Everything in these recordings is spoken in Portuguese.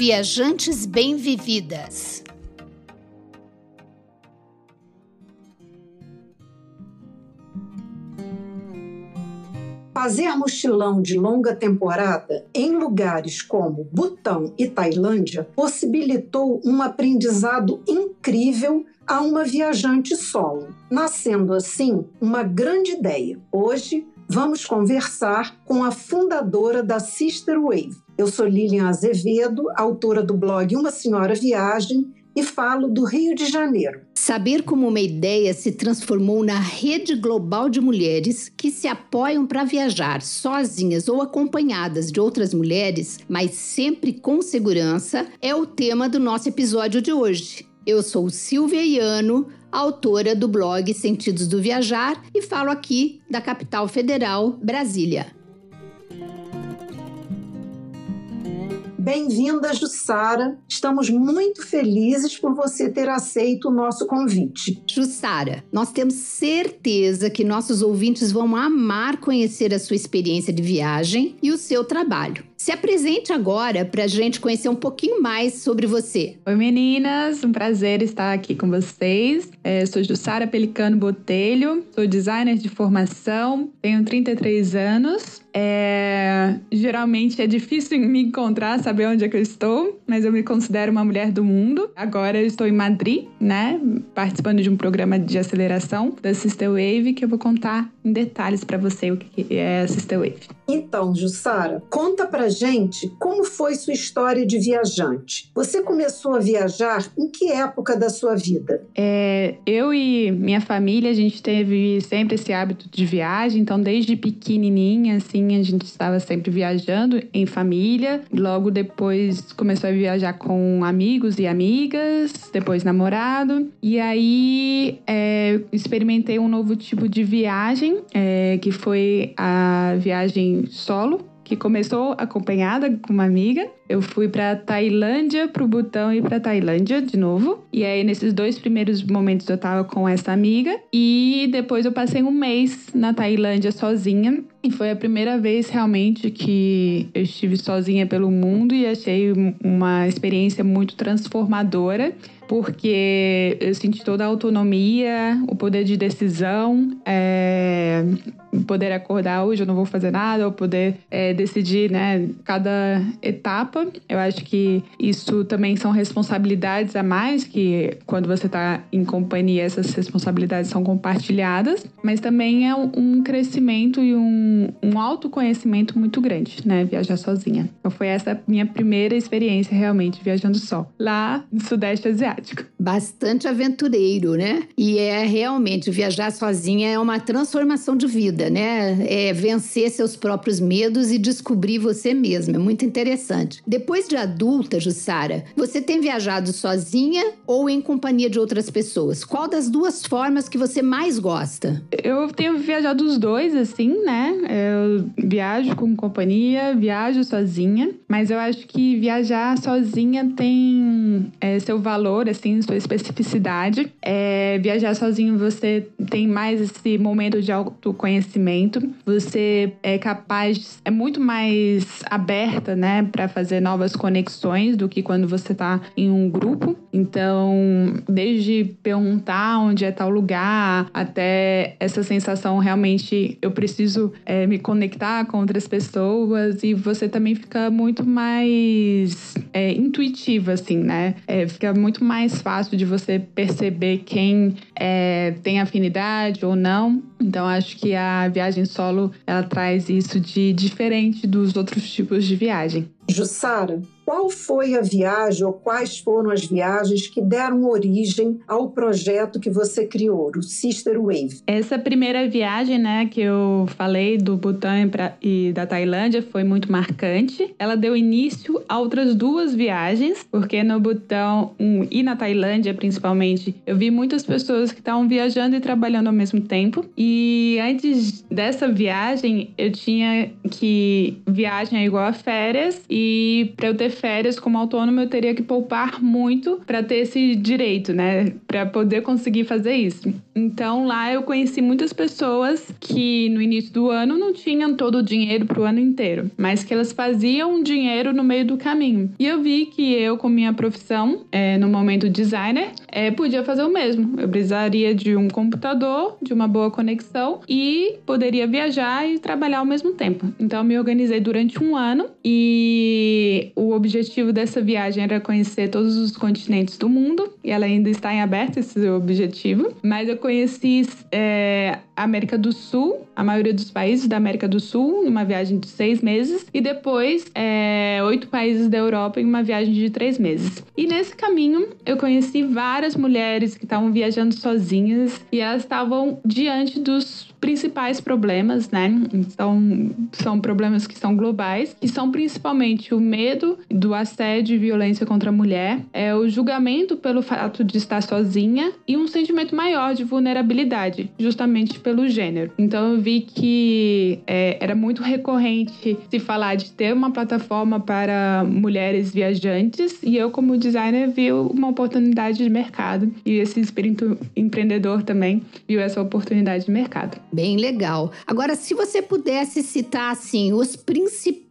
Viajantes Bem-Vividas. Fazer mochilão de longa temporada em lugares como Butão e Tailândia possibilitou um aprendizado incrível a uma viajante solo, nascendo assim uma grande ideia. Hoje vamos conversar com a fundadora da Sister Wave. Eu sou Lilian Azevedo, autora do blog Uma Senhora Viagem e falo do Rio de Janeiro. Saber como uma ideia se transformou na rede global de mulheres que se apoiam para viajar sozinhas ou acompanhadas de outras mulheres, mas sempre com segurança, é o tema do nosso episódio de hoje. Eu sou Silvia Iano, autora do blog Sentidos do Viajar e falo aqui da capital federal, Brasília. Bem-vinda, Jussara. Estamos muito felizes por você ter aceito o nosso convite. Jussara, nós temos certeza que nossos ouvintes vão amar conhecer a sua experiência de viagem e o seu trabalho. Se apresente agora para a gente conhecer um pouquinho mais sobre você. Oi meninas, um prazer estar aqui com vocês. É, sou Jussara Pelicano Botelho, sou designer de formação, tenho 33 anos. É, geralmente é difícil me encontrar, saber onde é que eu estou, mas eu me considero uma mulher do mundo. Agora eu estou em Madrid, né, participando de um programa de aceleração da Sister Wave que eu vou contar em detalhes para você o que é a Sister Wave. Então, Jussara, conta pra gente como foi sua história de viajante. Você começou a viajar em que época da sua vida? É, eu e minha família, a gente teve sempre esse hábito de viagem, então desde pequenininha, assim, a gente estava sempre viajando em família. Logo depois começou a viajar com amigos e amigas, depois namorado. E aí é, experimentei um novo tipo de viagem, é, que foi a viagem solo, que começou acompanhada com uma amiga. Eu fui para Tailândia, para o Butão e para Tailândia de novo. E aí nesses dois primeiros momentos eu tava com essa amiga e depois eu passei um mês na Tailândia sozinha. E foi a primeira vez realmente que eu estive sozinha pelo mundo e achei uma experiência muito transformadora porque eu senti toda a autonomia, o poder de decisão, é, poder acordar hoje eu não vou fazer nada, ou poder é, decidir, né, cada etapa. Eu acho que isso também são responsabilidades a mais que quando você está em companhia essas responsabilidades são compartilhadas, mas também é um crescimento e um, um autoconhecimento muito grande, né, viajar sozinha. Então foi essa minha primeira experiência realmente viajando só, lá no Sudeste Asiático. Bastante aventureiro, né? E é realmente viajar sozinha é uma transformação de vida, né? É vencer seus próprios medos e descobrir você mesma. É muito interessante. Depois de adulta, Jussara, você tem viajado sozinha ou em companhia de outras pessoas? Qual das duas formas que você mais gosta? Eu tenho viajado os dois, assim, né? Eu viajo com companhia, viajo sozinha, mas eu acho que viajar sozinha tem é, seu valor assim, sua especificidade. É, viajar sozinho, você tem mais esse momento de autoconhecimento. Você é capaz, é muito mais aberta, né, para fazer novas conexões do que quando você tá em um grupo. Então, desde perguntar onde é tal lugar, até essa sensação realmente eu preciso é, me conectar com outras pessoas e você também fica muito mais é, intuitiva, assim, né? É, fica muito mais mais fácil de você perceber quem é, tem afinidade ou não. Então acho que a viagem solo ela traz isso de diferente dos outros tipos de viagem. Jussara, qual foi a viagem ou quais foram as viagens que deram origem ao projeto que você criou, o Sister Wave? Essa primeira viagem, né, que eu falei do Butã e da Tailândia foi muito marcante. Ela deu início a outras duas viagens, porque no Butão um, e na Tailândia, principalmente, eu vi muitas pessoas que estavam viajando e trabalhando ao mesmo tempo. E antes dessa viagem, eu tinha que viagem é igual a férias e e para eu ter férias como autônomo eu teria que poupar muito para ter esse direito, né? Para poder conseguir fazer isso. Então lá eu conheci muitas pessoas que no início do ano não tinham todo o dinheiro para o ano inteiro, mas que elas faziam dinheiro no meio do caminho. E eu vi que eu, com minha profissão, é, no momento designer, é, podia fazer o mesmo. Eu precisaria de um computador, de uma boa conexão e poderia viajar e trabalhar ao mesmo tempo. Então eu me organizei durante um ano e o objetivo dessa viagem era conhecer todos os continentes do mundo e ela ainda está em aberto esse objetivo. Mas eu conheci é, a América do Sul, a maioria dos países da América do Sul, numa viagem de seis meses, e depois é, oito países da Europa em uma viagem de três meses. E nesse caminho eu conheci várias mulheres que estavam viajando sozinhas e elas estavam diante dos principais problemas, né? Então, são problemas que são globais, que são principalmente o medo do assédio e violência contra a mulher, é o julgamento pelo fato de estar sozinha e um sentimento maior de vulnerabilidade, justamente pelo gênero. Então, eu vi que é, era muito recorrente se falar de ter uma plataforma para mulheres viajantes e eu, como designer, vi uma oportunidade de mercado e esse espírito empreendedor também viu essa oportunidade de mercado. Bem legal. Agora, se você pudesse citar assim os principais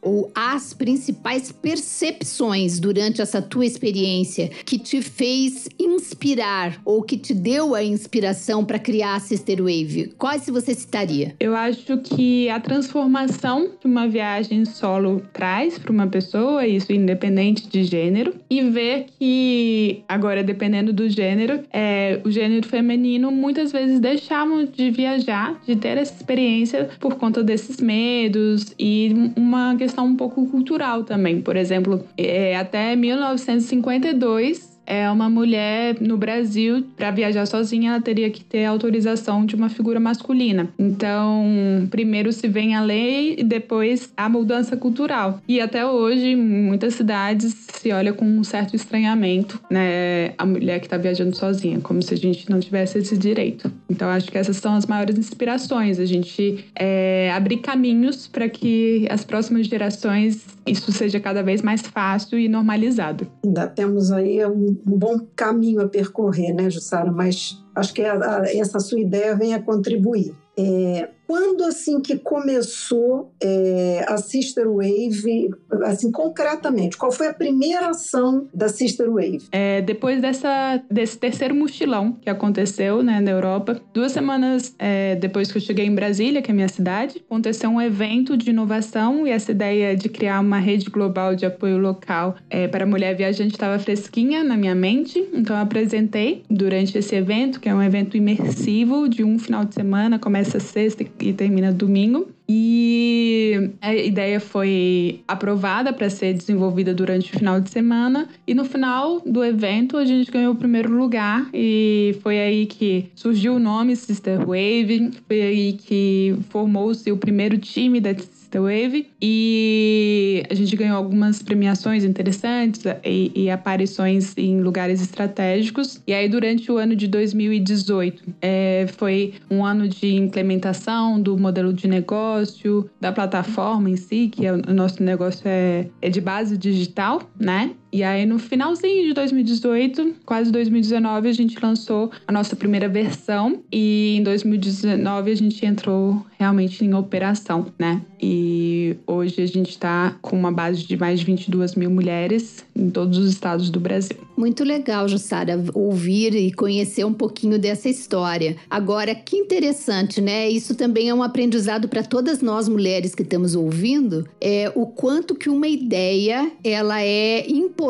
ou as principais percepções durante essa tua experiência que te fez inspirar ou que te deu a inspiração para criar a Sister Wave, quais você citaria? Eu acho que a transformação que uma viagem solo traz para uma pessoa, isso independente de gênero, e ver que agora dependendo do gênero, é, o gênero feminino muitas vezes deixavam de viajar, de ter essa experiência por conta desses medos e uma questão um pouco cultural também. Por exemplo, é, até 1952 é uma mulher no Brasil, para viajar sozinha, ela teria que ter autorização de uma figura masculina. Então, primeiro se vem a lei e depois a mudança cultural. E até hoje, em muitas cidades se olha com um certo estranhamento, né, a mulher que está viajando sozinha, como se a gente não tivesse esse direito. Então, acho que essas são as maiores inspirações, a gente é, abrir caminhos para que as próximas gerações isso seja cada vez mais fácil e normalizado. Ainda temos aí um, um bom caminho a percorrer, né, Jussara? Mas acho que a, a, essa sua ideia vem a contribuir. É, quando assim que começou é, a Sister Wave, assim concretamente, qual foi a primeira ação da Sister Wave? É, depois dessa, desse terceiro mochilão que aconteceu né, na Europa, duas semanas é, depois que eu cheguei em Brasília, que é minha cidade, aconteceu um evento de inovação e essa ideia de criar uma rede global de apoio local é, para a mulher viajante estava fresquinha na minha mente, então eu apresentei durante esse evento, que é um evento imersivo de um final de semana, começa sexta e termina domingo. E a ideia foi aprovada para ser desenvolvida durante o final de semana. E no final do evento a gente ganhou o primeiro lugar. E foi aí que surgiu o nome Sister Wave. Foi aí que formou-se o primeiro time da The Wave. E a gente ganhou algumas premiações interessantes e, e, aparições em lugares estratégicos. E aí, durante o ano de 2018, é, foi um ano de implementação do modelo de negócio, da plataforma em si, que é, o nosso negócio é, é de base digital, né? E aí, no finalzinho de 2018, quase 2019, a gente lançou a nossa primeira versão. E em 2019 a gente entrou realmente em operação, né? E hoje a gente está com uma base de mais de 22 mil mulheres em todos os estados do Brasil. Muito legal, Jussara, ouvir e conhecer um pouquinho dessa história. Agora, que interessante, né? Isso também é um aprendizado para todas nós mulheres que estamos ouvindo, é o quanto que uma ideia ela é importante,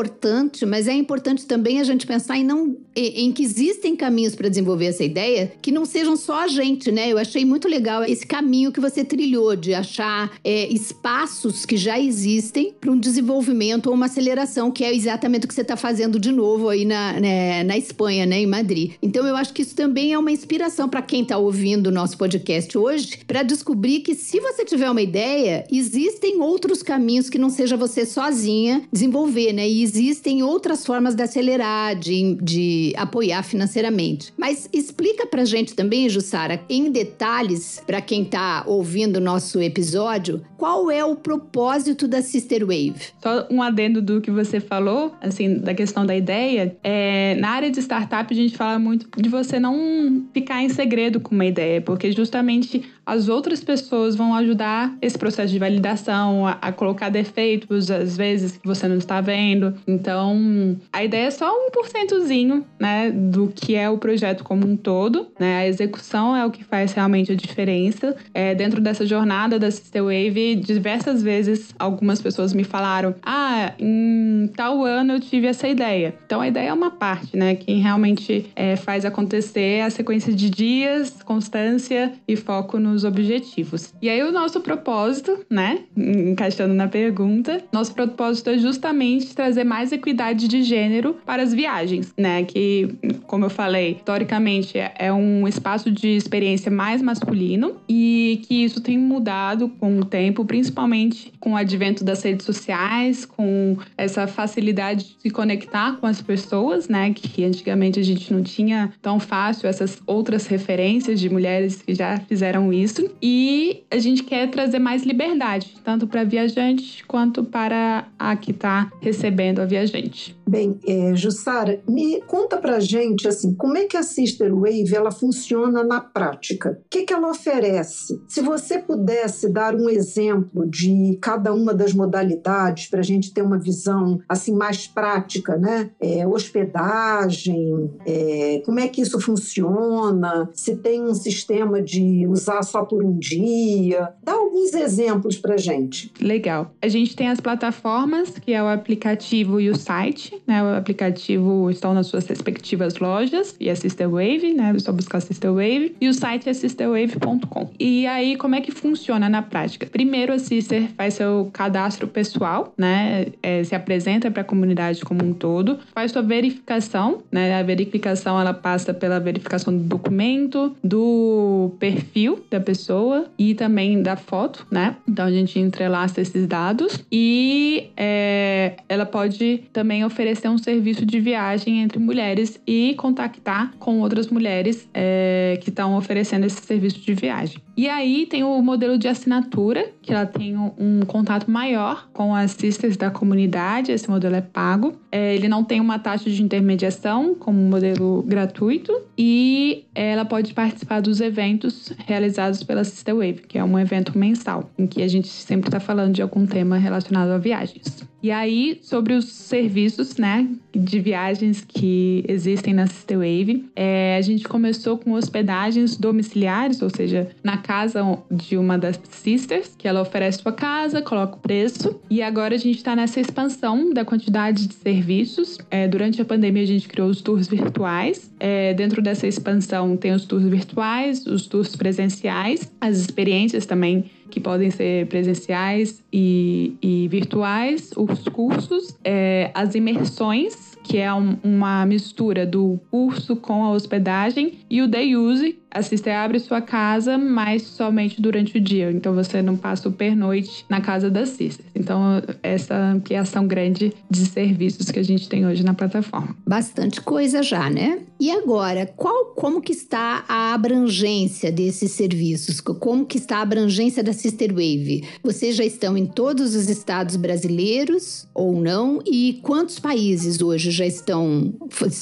mas é importante também a gente pensar em não em que existem caminhos para desenvolver essa ideia que não sejam só a gente, né? Eu achei muito legal esse caminho que você trilhou de achar é, espaços que já existem para um desenvolvimento ou uma aceleração, que é exatamente o que você está fazendo de novo aí na, né, na Espanha, né, em Madrid. Então eu acho que isso também é uma inspiração para quem está ouvindo o nosso podcast hoje, para descobrir que se você tiver uma ideia, existem outros caminhos que não seja você sozinha desenvolver, né? E Existem outras formas de acelerar, de, de apoiar financeiramente. Mas explica pra gente também, Jussara, em detalhes, para quem tá ouvindo o nosso episódio, qual é o propósito da Sister Wave? Só um adendo do que você falou, assim, da questão da ideia. É, na área de startup, a gente fala muito de você não ficar em segredo com uma ideia, porque justamente as outras pessoas vão ajudar esse processo de validação, a, a, colocar defeitos, às vezes, que você não está vendo. Então, a ideia é só um porcentozinho, né, do que é o projeto como um todo, né? A execução é o que faz realmente a diferença. É, dentro dessa jornada da Sister Wave, diversas vezes algumas pessoas me falaram: ah, em tal ano eu tive essa ideia. Então, a ideia é uma parte, né? Quem realmente é, faz acontecer é a sequência de dias, constância e foco no nos objetivos. E aí o nosso propósito, né, encaixando na pergunta, nosso propósito é justamente trazer mais equidade de gênero para as viagens, né, que como eu falei, historicamente é um espaço de experiência mais masculino e que isso tem mudado com o tempo, principalmente com o advento das redes sociais, com essa facilidade de se conectar com as pessoas, né, que antigamente a gente não tinha tão fácil essas outras referências de mulheres que já fizeram isso isso. E a gente quer trazer mais liberdade, tanto para viajante quanto para a que está recebendo a viajante. Bem, é, Jussara, me conta pra gente assim, como é que a Sister Wave ela funciona na prática? O que, que ela oferece? Se você pudesse dar um exemplo de cada uma das modalidades para a gente ter uma visão assim mais prática, né? É, hospedagem, é, como é que isso funciona? Se tem um sistema de usar só por um dia? Dá alguns exemplos para gente. Legal. A gente tem as plataformas, que é o aplicativo e o site. Né? O aplicativo estão nas suas respectivas lojas e a Sister Wave, né? É só buscar Sister Wave. E o site é sisterwave.com. E aí, como é que funciona na prática? Primeiro, a Sister faz seu cadastro pessoal, né? É, se apresenta para a comunidade como um todo, faz sua verificação, né? A verificação ela passa pela verificação do documento, do perfil da pessoa e também da foto, né? Então a gente entrelaça esses dados e é, ela pode também oferecer um serviço de viagem entre mulheres e contactar com outras mulheres é, que estão oferecendo esse serviço de viagem. E aí tem o modelo de assinatura, que ela tem um, contato maior com as sisters da comunidade. Esse modelo é pago. É, ele não tem uma taxa de intermediação, como um modelo gratuito. E ela pode participar dos eventos realizados pela Sister Wave, que é um evento mensal, em que a gente sempre está falando de algum tema relacionado a viagens. E aí, sobre os serviços, né, de viagens que existem na Sister Wave, é, a gente começou com hospedagens domiciliares, ou seja, na casa de uma das sisters, que ela oferece sua casa, coloca o preço. E agora a gente está nessa expansão da quantidade de serviços. É, durante a pandemia, a gente criou os tours virtuais. É, dentro dessa expansão, tem os tours virtuais, os tours presenciais, as experiências também que podem ser presenciais e, e virtuais, os cursos, é, as imersões, que é um, uma mistura do curso com a hospedagem, e o day use, a Sister abre sua casa, mas somente durante o dia. Então você não passa o pernoite na casa das Sisters. Então, essa ampliação grande de serviços que a gente tem hoje na plataforma. Bastante coisa já, né? E agora, qual, como que está a abrangência desses serviços? Como que está a abrangência da Sister Wave? Vocês já estão em todos os estados brasileiros ou não? E quantos países hoje já estão,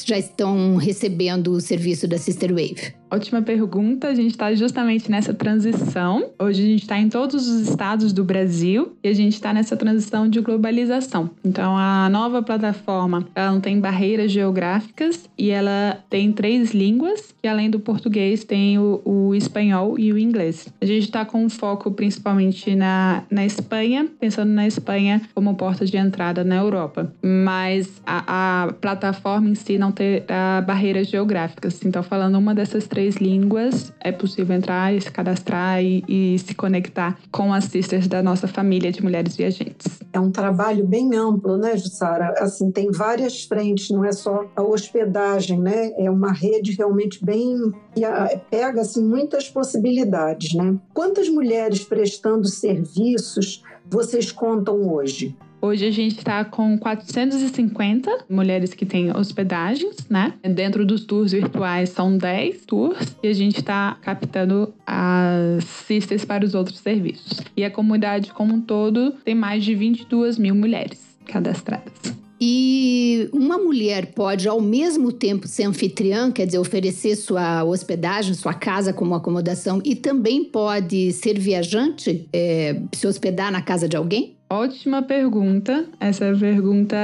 já estão recebendo o serviço da Sister Wave? Ótima pergunta. A gente está justamente nessa transição. Hoje a gente está em todos os estados do Brasil e a gente está nessa transição de globalização. Então a nova plataforma ela não tem barreiras geográficas e ela tem três línguas, que além do português tem o, o espanhol e o inglês. A gente está com foco principalmente na, na Espanha, pensando na Espanha como porta de entrada na Europa. Mas a, a plataforma em si não terá barreiras geográficas. Então falando uma dessas três três línguas, é possível entrar e se cadastrar e, e se conectar com as sisters da nossa família de mulheres viajantes. É um trabalho bem amplo, né, Jussara? Assim, tem várias frentes, não é só a hospedagem, né? É uma rede realmente bem que pega assim muitas possibilidades, né? Quantas mulheres prestando serviços vocês contam hoje? Hoje a gente está com 450 mulheres que têm hospedagens, né? Dentro dos tours virtuais são 10 tours e a gente está captando as sisters para os outros serviços. E a comunidade como um todo tem mais de 22 mil mulheres cadastradas. E uma mulher pode, ao mesmo tempo, ser anfitriã, quer dizer, oferecer sua hospedagem, sua casa como acomodação, e também pode ser viajante, é, se hospedar na casa de alguém? Ótima pergunta. Essa pergunta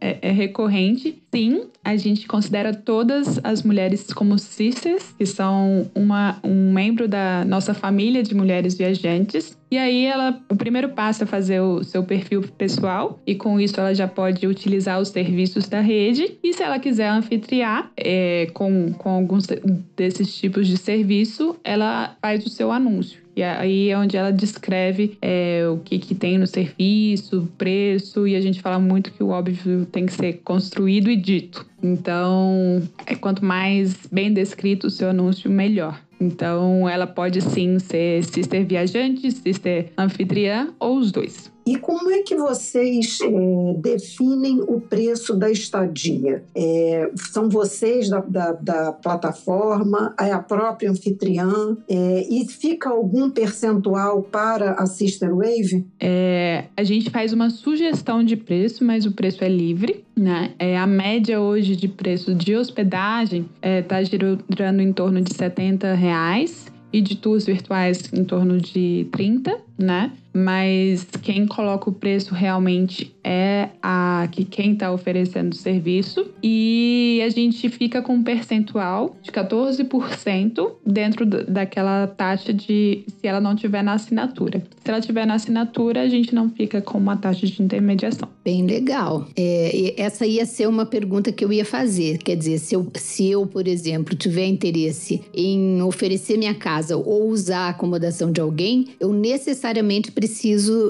é, é, recorrente. Sim, a gente considera todas as mulheres como sisters, que são uma, um membro da nossa família de mulheres viajantes. E aí ela, o primeiro passo é fazer o seu perfil pessoal e com isso ela já pode utilizar os serviços da rede. E se ela quiser anfitriar é, com, com alguns desses tipos de serviço, ela faz o seu anúncio. E aí é onde ela descreve é, o que, que tem no serviço, preço, e a gente fala muito que o óbvio tem que ser construído e dito. Então, é, quanto mais bem descrito o seu anúncio, melhor. Então, ela pode sim ser sister viajante, sister anfitriã ou os dois. E como é que vocês é, definem o preço da estadia? É, são vocês da, da, da, plataforma, é a própria anfitriã, é, e fica algum percentual para a Sister Wave? É, a gente faz uma sugestão de preço, mas o preço é livre. Né? É, a média hoje de preço de hospedagem está é, girando em torno de 70 reais e de tours virtuais em torno de 30, né? Mas quem coloca o preço realmente é a que quem está oferecendo o serviço e a gente fica com um percentual de 14% dentro daquela taxa de se ela não tiver na assinatura. Se ela tiver na assinatura, a gente não fica com uma taxa de intermediação. Bem legal. É, essa ia ser uma pergunta que eu ia fazer. Quer dizer, se eu, se eu, por exemplo, tiver interesse em oferecer minha casa ou usar a acomodação de alguém, eu necessariamente preciso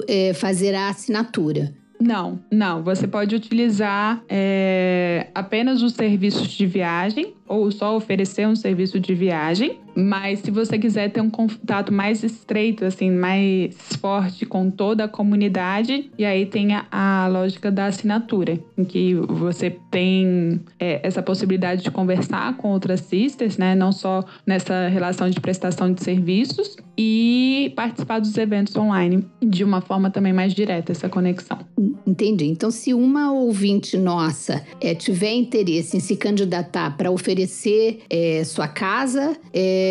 é, fazer a assinatura. Não, não. Você pode utilizar é, apenas os serviços de viagem ou só oferecer um serviço de viagem. Mas se você quiser ter um contato mais estreito, assim, mais forte com toda a comunidade, e aí tem a, a lógica da assinatura, em que você tem é, essa possibilidade de conversar com outras sisters, né? Não só nessa relação de prestação de serviços, e participar dos eventos online de uma forma também mais direta, essa conexão. Entendi. Então, se uma ouvinte nossa é, tiver interesse em se candidatar para oferecer é, sua casa, é,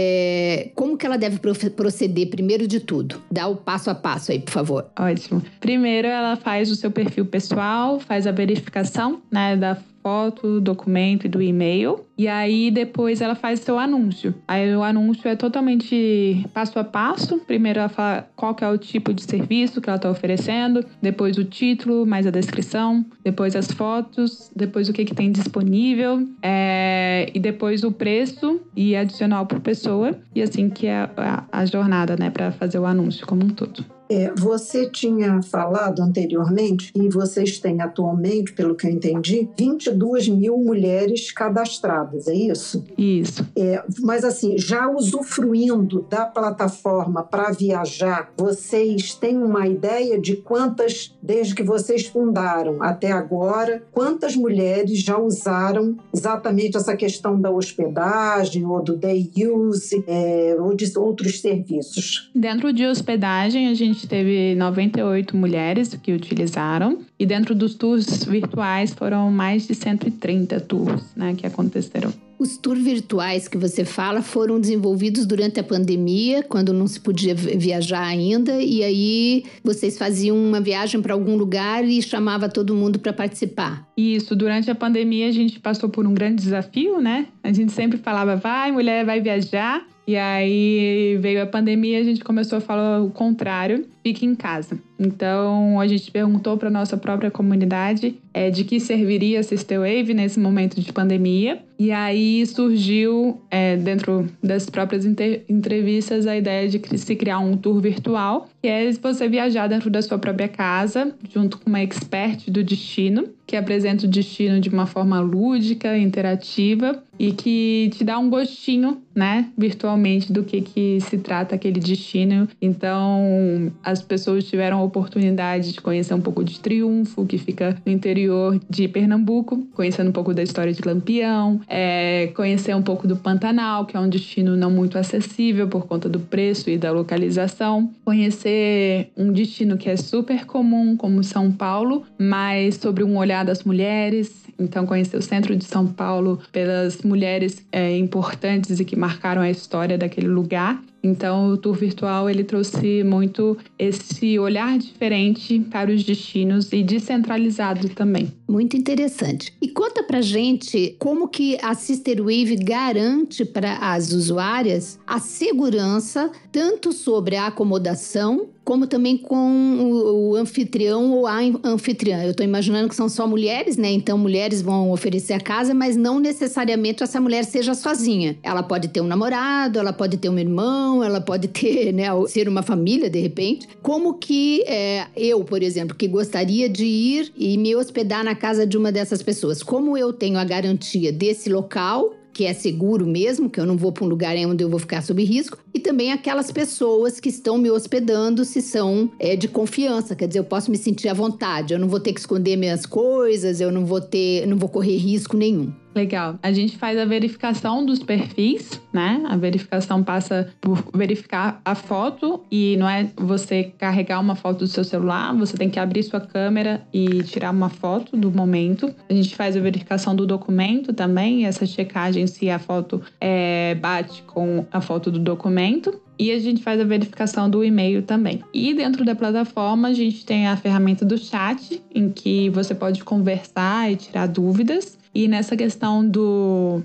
como que ela deve proceder primeiro de tudo? Dá o passo a passo aí, por favor. Ótimo. Primeiro, ela faz o seu perfil pessoal, faz a verificação né, da foto, documento e do e-mail. E aí depois ela faz seu anúncio. Aí o anúncio é totalmente passo a passo. Primeiro ela fala qual que é o tipo de serviço que ela está oferecendo, depois o título, mais a descrição, depois as fotos, depois o que, que tem disponível, é... e depois o preço e adicional por pessoa. E assim que é a, a jornada, né, para fazer o anúncio como um todo. É, você tinha falado anteriormente e vocês têm atualmente, pelo que eu entendi, 22 mil mulheres cadastradas, é isso? Isso. É, mas assim, já usufruindo da plataforma para viajar, vocês têm uma ideia de quantas, desde que vocês fundaram até agora, quantas mulheres já usaram exatamente essa questão da hospedagem ou do day use é, ou de outros serviços? Dentro de hospedagem, a gente gente teve 98 mulheres que utilizaram e dentro dos tours virtuais foram mais de 130 tours né, que aconteceram. Os tours virtuais que você fala foram desenvolvidos durante a pandemia, quando não se podia viajar ainda, e aí vocês faziam uma viagem para algum lugar e chamava todo mundo para participar. Isso, durante a pandemia a gente passou por um grande desafio, né? A gente sempre falava, vai, mulher, vai viajar. E aí veio a pandemia a gente começou a falar o contrário, fique em casa. Então a gente perguntou para nossa própria comunidade é, de que serviria a Sister Wave nesse momento de pandemia. E aí surgiu, é, dentro das próprias entrevistas, a ideia de se criar um tour virtual, que é você viajar dentro da sua própria casa, junto com uma expert do destino, que apresenta o destino de uma forma lúdica, interativa e que te dá um gostinho, né, virtualmente do que que se trata aquele destino. Então, as pessoas tiveram oportunidade de conhecer um pouco de Triunfo, que fica no interior de Pernambuco, conhecendo um pouco da história de Lampião, é, conhecer um pouco do Pantanal, que é um destino não muito acessível por conta do preço e da localização, conhecer um destino que é super comum, como São Paulo, mas sobre um olhar das mulheres, então, conhecer o centro de São Paulo pelas mulheres é, importantes e que marcaram a história daquele lugar. Então, o tour virtual ele trouxe muito esse olhar diferente para os destinos e descentralizado também. Muito interessante. E conta pra gente como que a Sister Wave garante para as usuárias a segurança tanto sobre a acomodação como também com o, o anfitrião ou a anfitriã. Eu estou imaginando que são só mulheres, né? Então mulheres vão oferecer a casa, mas não necessariamente essa mulher seja sozinha. Ela pode ter um namorado, ela pode ter um irmão, ela pode ter, né, ser uma família de repente. Como que é, eu, por exemplo, que gostaria de ir e me hospedar na casa de uma dessas pessoas, como eu tenho a garantia desse local que é seguro mesmo, que eu não vou para um lugar onde eu vou ficar sob risco, e também aquelas pessoas que estão me hospedando se são é, de confiança, quer dizer, eu posso me sentir à vontade, eu não vou ter que esconder minhas coisas, eu não vou ter, não vou correr risco nenhum. Legal. A gente faz a verificação dos perfis, né? A verificação passa por verificar a foto e não é você carregar uma foto do seu celular, você tem que abrir sua câmera e tirar uma foto do momento. A gente faz a verificação do documento também, essa checagem se a foto é, bate com a foto do documento. E a gente faz a verificação do e-mail também. E dentro da plataforma, a gente tem a ferramenta do chat, em que você pode conversar e tirar dúvidas. E nessa questão do,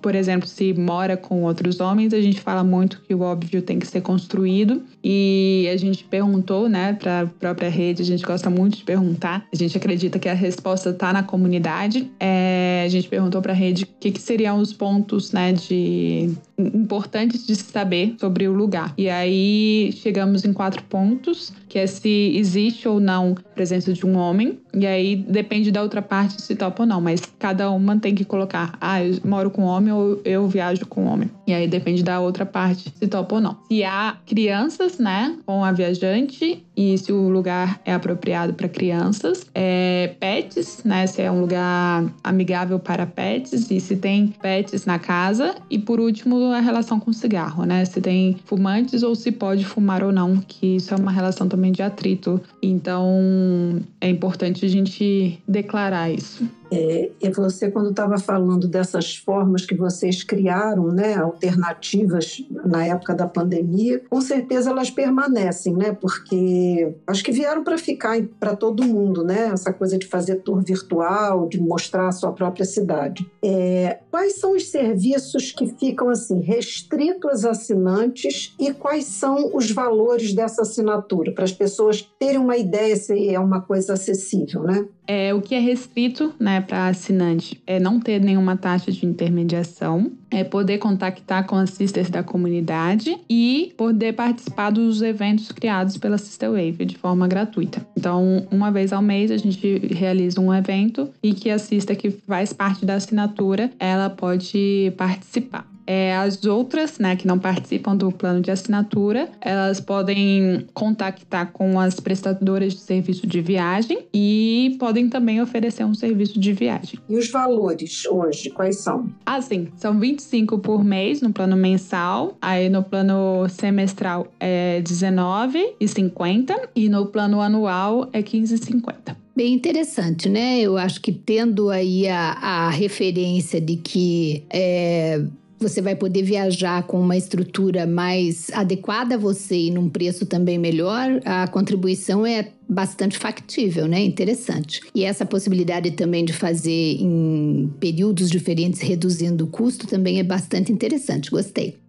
por exemplo, se mora com outros homens, a gente fala muito que o óbvio tem que ser construído. E a gente perguntou, né, para a própria rede, a gente gosta muito de perguntar. A gente acredita que a resposta está na comunidade. É, a gente perguntou para a rede o que, que, seriam os pontos, né, de importantes de se saber sobre o lugar. E aí chegamos em quatro pontos, que é se existe ou não a presença de um homem. E aí depende da outra parte se topa ou não, mas cada uma tem que colocar, ah, eu moro com homem ou eu viajo com homem. E aí depende da outra parte se topa ou não. Se há crianças, né, com a viajante e se o lugar é apropriado para crianças, é, pets, né, se é um lugar amigável para pets e se tem pets na casa e por último a relação com cigarro, né, se tem fumantes ou se pode fumar ou não, que isso é uma relação também de atrito. Então é importante a gente declarar isso. É, e você, quando estava falando dessas formas que vocês criaram, né, alternativas na época da pandemia, com certeza elas permanecem, né, porque acho que vieram para ficar para todo mundo, né, essa coisa de fazer tour virtual, de mostrar a sua própria cidade. É, quais são os serviços que ficam assim restritos aos assinantes e quais são os valores dessa assinatura para as pessoas terem uma ideia se é uma coisa acessível, né? É, o que é restrito né, para assinante é não ter nenhuma taxa de intermediação, é poder contactar com as sisters da comunidade e poder participar dos eventos criados pela Sister Wave de forma gratuita. Então, uma vez ao mês a gente realiza um evento e que a que faz parte da assinatura, ela pode participar. É, as outras, né, que não participam do plano de assinatura, elas podem contactar com as prestadoras de serviço de viagem e podem também oferecer um serviço de viagem. E os valores hoje, quais são? Ah, sim. São 25 por mês no plano mensal, aí no plano semestral é 19,50 e no plano anual é 15,50. Bem interessante, né? Eu acho que tendo aí a, a referência de que é, você vai poder viajar com uma estrutura mais adequada a você e num preço também melhor, a contribuição é bastante factível, né? Interessante. E essa possibilidade também de fazer em períodos diferentes, reduzindo o custo, também é bastante interessante. Gostei.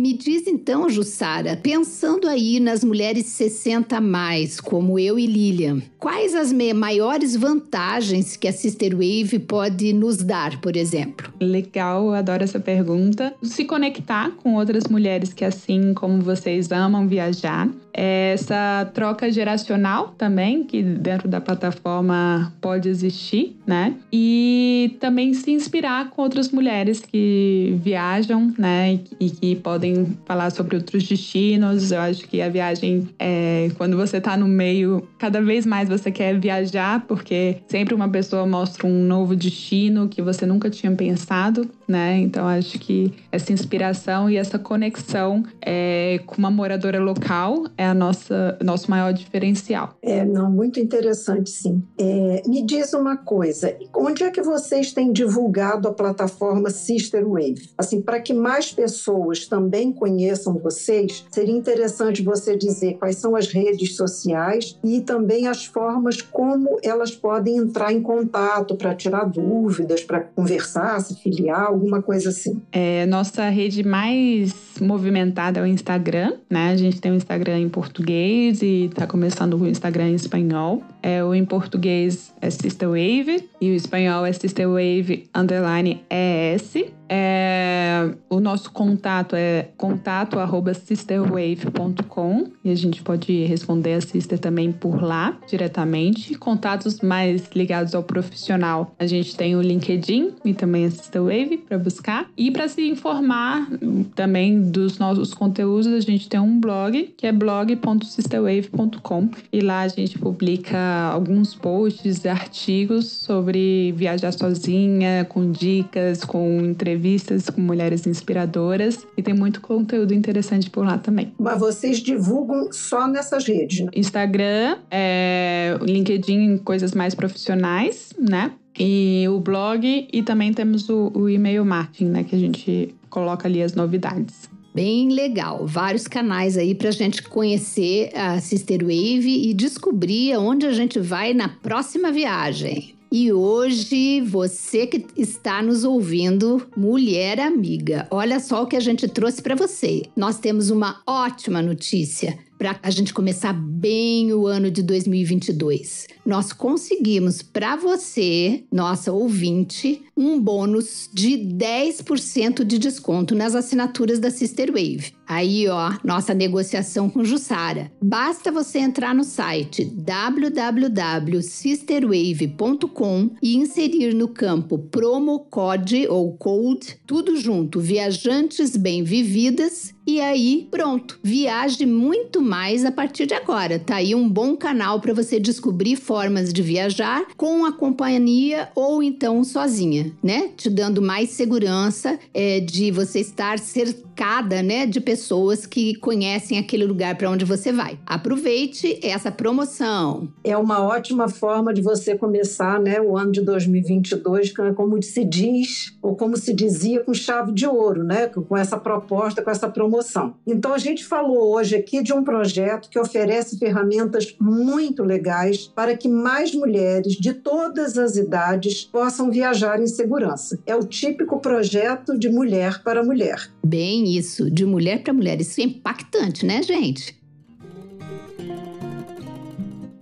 Me diz então, Jussara, pensando aí nas mulheres 60 a mais, como eu e Lilian, quais as maiores vantagens que a Sister Wave pode nos dar, por exemplo? Legal, adoro essa pergunta. Se conectar com outras mulheres que, assim como vocês, amam viajar. É essa troca geracional também, que dentro da plataforma pode existir, né? E também se inspirar com outras mulheres que viajam, né? E que podem falar sobre outros destinos. Eu acho que a viagem, é, quando você está no meio, cada vez mais você quer viajar, porque sempre uma pessoa mostra um novo destino que você nunca tinha pensado, né? Então acho que essa inspiração e essa conexão é, com uma moradora local é a nossa nosso maior diferencial. É, não, muito interessante, sim. É, me diz uma coisa, onde é que vocês têm divulgado a plataforma Sister Wave? Assim, para que mais pessoas também conheçam vocês, seria interessante você dizer quais são as redes sociais e também as formas como elas podem entrar em contato para tirar dúvidas, para conversar, se filiar, alguma coisa assim. É, nossa rede mais movimentada é o Instagram, né? A gente tem o Instagram em português e está começando o Instagram em espanhol. É, o em português é Sister Wave e o espanhol é Sister Wave underline ES. É, o nosso contato é contato@sisterwave.com e a gente pode responder a Sister também por lá diretamente. Contatos mais ligados ao profissional, a gente tem o LinkedIn e também a Sister Wave para buscar e para se informar também dos nossos conteúdos, a gente tem um blog que é blog.sisterwave.com e lá a gente publica alguns posts, artigos sobre viajar sozinha, com dicas, com entrevistas entrevistas com mulheres inspiradoras e tem muito conteúdo interessante por lá também. Mas vocês divulgam só nessas redes, né? Instagram, é, LinkedIn, coisas mais profissionais, né? E o blog e também temos o, o e-mail marketing, né? Que a gente coloca ali as novidades. Bem legal, vários canais aí para a gente conhecer a Sister Wave e descobrir aonde a gente vai na próxima viagem. E hoje, você que está nos ouvindo, mulher amiga, olha só o que a gente trouxe para você. Nós temos uma ótima notícia para a gente começar bem o ano de 2022. Nós conseguimos para você, nossa ouvinte, um bônus de 10% de desconto nas assinaturas da Sister Wave. Aí, ó, nossa negociação com Jussara. Basta você entrar no site www.sisterwave.com e inserir no campo promo code ou code, tudo junto, viajantes bem vividas e aí, pronto, viaje muito mais a partir de agora. Tá aí um bom canal para você descobrir formas de viajar com a companhia ou então sozinha, né? Te dando mais segurança é, de você estar cercada, né, de pessoas que conhecem aquele lugar para onde você vai. Aproveite essa promoção. É uma ótima forma de você começar, né, o ano de 2022, como se diz ou como se dizia, com chave de ouro, né, com essa proposta, com essa promoção promoção. Então, a gente falou hoje aqui de um projeto que oferece ferramentas muito legais para que mais mulheres de todas as idades possam viajar em segurança. É o típico projeto de mulher para mulher. Bem, isso, de mulher para mulher. Isso é impactante, né, gente?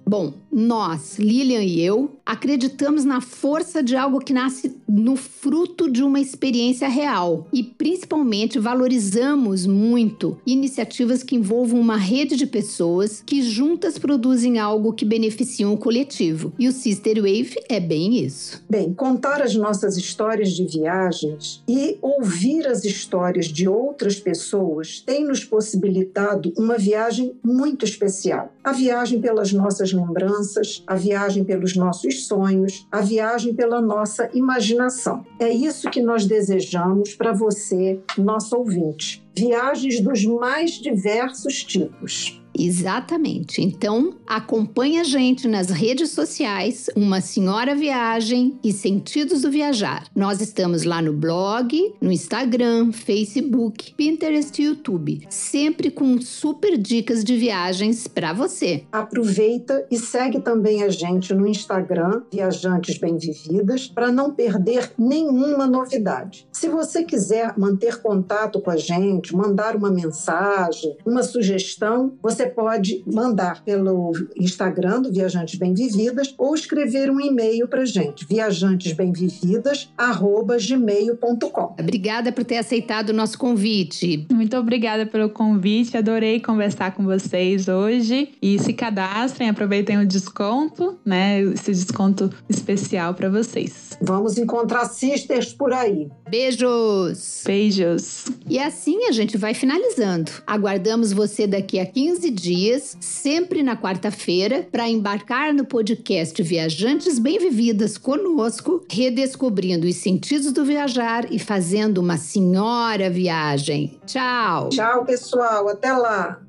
Bom, nós, Lilian e eu, acreditamos na força de algo que nasce no fruto de uma experiência real e principalmente valorizamos muito iniciativas que envolvam uma rede de pessoas que juntas produzem algo que beneficiam o coletivo. E o Sister Wave é bem isso. Bem, contar as nossas histórias de viagens e ouvir as histórias de outras pessoas tem nos possibilitado uma viagem muito especial. A viagem pelas nossas lembranças, a viagem pelos nossos sonhos, a viagem pela nossa imaginação. É isso que nós desejamos para você, nosso ouvinte. Viagens dos mais diversos tipos. Exatamente. Então, acompanhe a gente nas redes sociais, Uma Senhora Viagem e Sentidos do Viajar. Nós estamos lá no blog, no Instagram, Facebook, Pinterest e YouTube, sempre com super dicas de viagens para você. Aproveita e segue também a gente no Instagram, Viajantes Bem Vividas, para não perder nenhuma novidade. Se você quiser manter contato com a gente, mandar uma mensagem, uma sugestão, você pode mandar pelo Instagram do Viajantes Bem Vividas ou escrever um e-mail para gente, viajantesbemvividas@gmail.com. Obrigada por ter aceitado o nosso convite. Muito obrigada pelo convite, adorei conversar com vocês hoje e se cadastrem, aproveitem o desconto, né? Esse desconto especial para vocês. Vamos encontrar sisters por aí. Beijos! Beijos! E assim a gente vai finalizando. Aguardamos você daqui a 15 dias, sempre na quarta-feira, para embarcar no podcast Viajantes Bem Vividas conosco, redescobrindo os sentidos do viajar e fazendo uma senhora viagem. Tchau! Tchau, pessoal. Até lá!